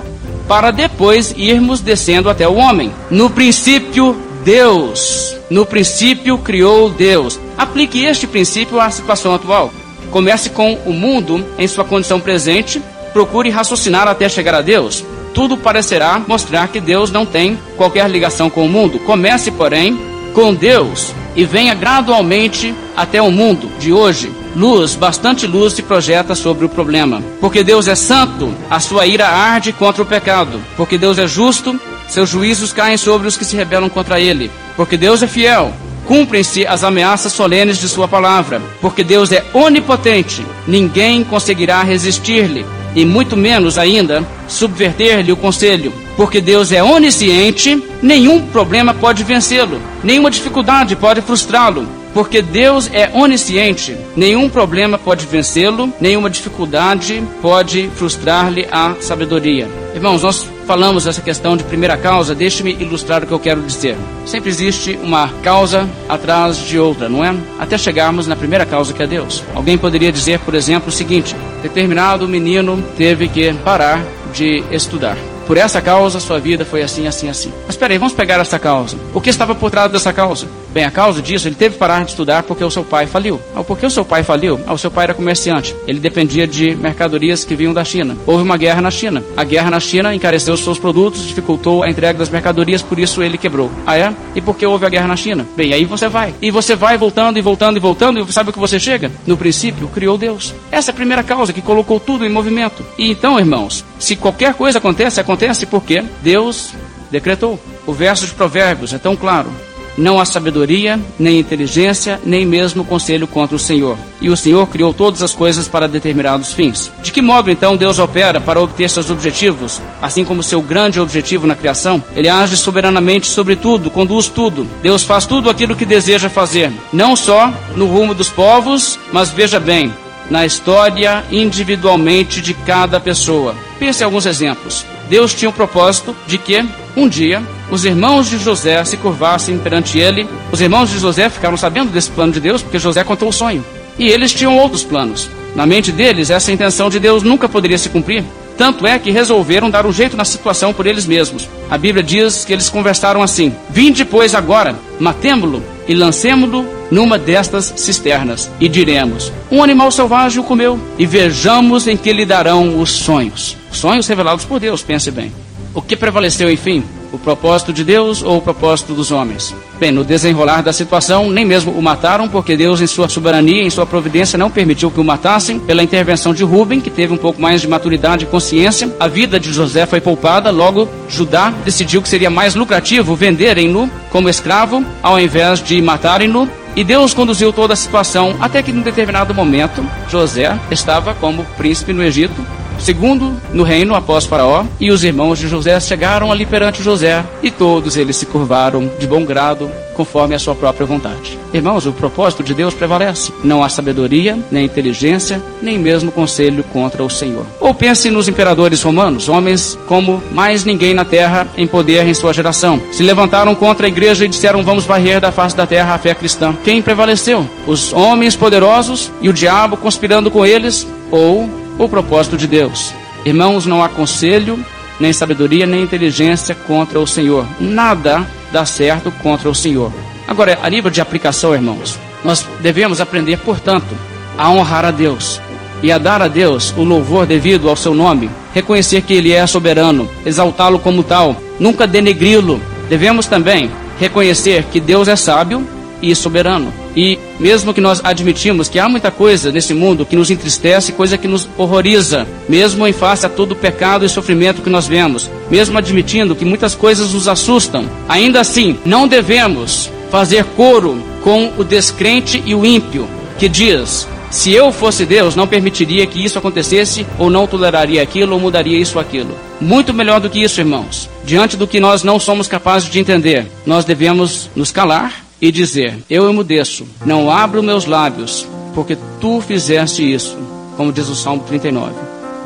[SPEAKER 2] para depois irmos descendo até o homem. No princípio, Deus. No princípio, criou Deus. Aplique este princípio à situação atual. Comece com o mundo em sua condição presente, procure raciocinar até chegar a Deus. Tudo parecerá mostrar que Deus não tem qualquer ligação com o mundo. Comece, porém, com Deus e venha gradualmente até o mundo de hoje. Luz, bastante luz se projeta sobre o problema. Porque Deus é santo, a sua ira arde contra o pecado. Porque Deus é justo, seus juízos caem sobre os que se rebelam contra ele. Porque Deus é fiel, cumprem-se as ameaças solenes de Sua palavra. Porque Deus é onipotente, ninguém conseguirá resistir-lhe, e muito menos ainda subverter-lhe o conselho. Porque Deus é onisciente, nenhum problema pode vencê-lo, nenhuma dificuldade pode frustrá-lo. Porque Deus é onisciente, nenhum problema pode vencê-lo, nenhuma dificuldade pode frustrar-lhe a sabedoria. Irmãos, nós falamos essa questão de primeira causa, deixe-me ilustrar o que eu quero dizer. Sempre existe uma causa atrás de outra, não é? Até chegarmos na primeira causa que é Deus. Alguém poderia dizer, por exemplo, o seguinte: determinado menino teve que parar de estudar. Por essa causa, sua vida foi assim, assim, assim. Mas peraí, vamos pegar essa causa. O que estava por trás dessa causa? Bem, a causa disso, ele teve que parar de estudar porque o seu pai faliu. Ah, por que o seu pai faliu? Ah, o seu pai era comerciante. Ele dependia de mercadorias que vinham da China. Houve uma guerra na China. A guerra na China encareceu os seus produtos, dificultou a entrega das mercadorias, por isso ele quebrou. Ah, é? E por que houve a guerra na China? Bem, aí você vai. E você vai voltando e voltando e voltando, e sabe o que você chega? No princípio, criou Deus. Essa é a primeira causa que colocou tudo em movimento. E então, irmãos, se qualquer coisa acontece, acontece porque Deus decretou. O verso de Provérbios é tão claro. Não há sabedoria, nem inteligência, nem mesmo conselho contra o Senhor. E o Senhor criou todas as coisas para determinados fins. De que modo então Deus opera para obter seus objetivos? Assim como seu grande objetivo na criação, ele age soberanamente sobre tudo, conduz tudo. Deus faz tudo aquilo que deseja fazer, não só no rumo dos povos, mas veja bem, na história individualmente de cada pessoa. Pense em alguns exemplos. Deus tinha o propósito de que, um dia, os irmãos de José se curvassem perante ele. Os irmãos de José ficaram sabendo desse plano de Deus porque José contou o sonho. E eles tinham outros planos. Na mente deles, essa intenção de Deus nunca poderia se cumprir. Tanto é que resolveram dar um jeito na situação por eles mesmos. A Bíblia diz que eles conversaram assim: Vinde, pois, agora, matemo-lo e lancemo-lo numa destas cisternas, e diremos: Um animal selvagem o comeu, e vejamos em que lhe darão os sonhos. Sonhos revelados por Deus, pense bem. O que prevaleceu, enfim? O propósito de Deus ou o propósito dos homens? Bem, no desenrolar da situação, nem mesmo o mataram, porque Deus, em sua soberania, em sua providência, não permitiu que o matassem. Pela intervenção de Rubem, que teve um pouco mais de maturidade e consciência, a vida de José foi poupada. Logo, Judá decidiu que seria mais lucrativo venderem-no como escravo, ao invés de matarem-no. E Deus conduziu toda a situação até que, num determinado momento, José estava como príncipe no Egito, segundo no reino após Faraó, e os irmãos de José chegaram ali perante José, e todos eles se curvaram de bom grado, conforme a sua própria vontade. Irmãos, o propósito de Deus prevalece. Não há sabedoria, nem inteligência, nem mesmo conselho contra o Senhor. Ou pense nos imperadores romanos, homens como mais ninguém na terra em poder em sua geração. Se levantaram contra a igreja e disseram: Vamos varrer da face da terra a fé cristã. Quem prevaleceu? Os homens poderosos e o diabo conspirando com eles? Ou o propósito de Deus. Irmãos, não há conselho, nem sabedoria, nem inteligência contra o Senhor. Nada dá certo contra o Senhor. Agora, a nível de aplicação, irmãos, nós devemos aprender, portanto, a honrar a Deus e a dar a Deus o louvor devido ao seu nome, reconhecer que Ele é soberano, exaltá-lo como tal, nunca denegri-lo. Devemos também reconhecer que Deus é sábio e soberano. E mesmo que nós admitimos que há muita coisa nesse mundo que nos entristece, coisa que nos horroriza, mesmo em face a todo o pecado e sofrimento que nós vemos, mesmo admitindo que muitas coisas nos assustam, ainda assim não devemos fazer coro com o descrente e o ímpio, que diz: se eu fosse Deus, não permitiria que isso acontecesse, ou não toleraria aquilo, ou mudaria isso ou aquilo. Muito melhor do que isso, irmãos. Diante do que nós não somos capazes de entender, nós devemos nos calar e dizer: Eu emudeço, não abro meus lábios, porque tu fizeste isso, como diz o Salmo 39.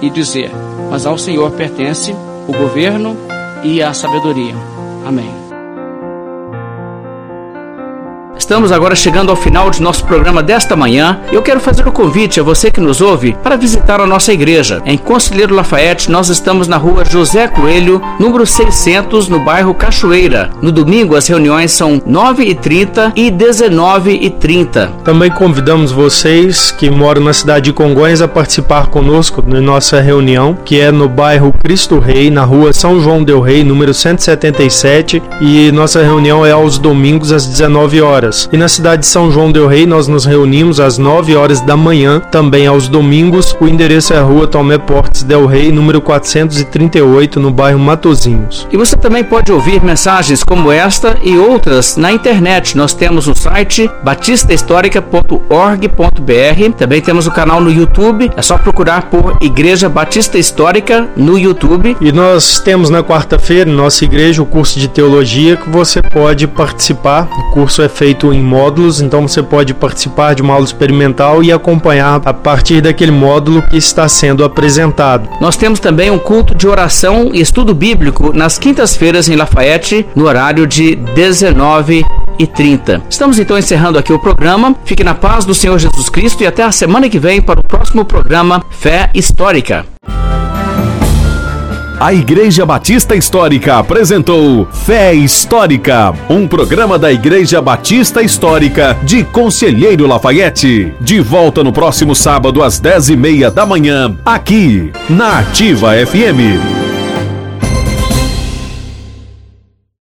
[SPEAKER 2] E dizer: Mas ao Senhor pertence o governo e a sabedoria. Amém. Estamos agora chegando ao final de nosso programa desta manhã. Eu quero fazer o um convite a você que nos ouve para visitar a nossa igreja. Em Conselheiro Lafayette, nós estamos na rua José Coelho, número 600, no bairro Cachoeira. No domingo, as reuniões são 9h30 e 19h30.
[SPEAKER 3] Também convidamos vocês que moram na cidade de Congonhas a participar conosco na nossa reunião, que é no bairro Cristo Rei, na rua São João Del Rei, número 177, e nossa reunião é aos domingos às 19 horas. E na cidade de São João Del Rei nós nos reunimos às 9 horas da manhã, também aos domingos. O endereço é a Rua Tomé Portes Del Rei, número 438, no bairro Matozinhos.
[SPEAKER 2] E você também pode ouvir mensagens como esta e outras na internet. Nós temos o site batistahistórica.org.br. Também temos o canal no YouTube. É só procurar por Igreja Batista Histórica no YouTube.
[SPEAKER 3] E nós temos na quarta-feira, nossa igreja, o curso de teologia que você pode participar. O curso é em módulos, então você pode participar de uma aula experimental e acompanhar a partir daquele módulo que está sendo apresentado.
[SPEAKER 2] Nós temos também um culto de oração e estudo bíblico nas quintas-feiras em Lafayette, no horário de 19 e 30. Estamos então encerrando aqui o programa. Fique na paz do Senhor Jesus Cristo e até a semana que vem para o próximo programa Fé Histórica.
[SPEAKER 1] A Igreja Batista Histórica apresentou Fé Histórica, um programa da Igreja Batista Histórica de Conselheiro Lafayette. De volta no próximo sábado às dez e meia da manhã, aqui na Ativa FM.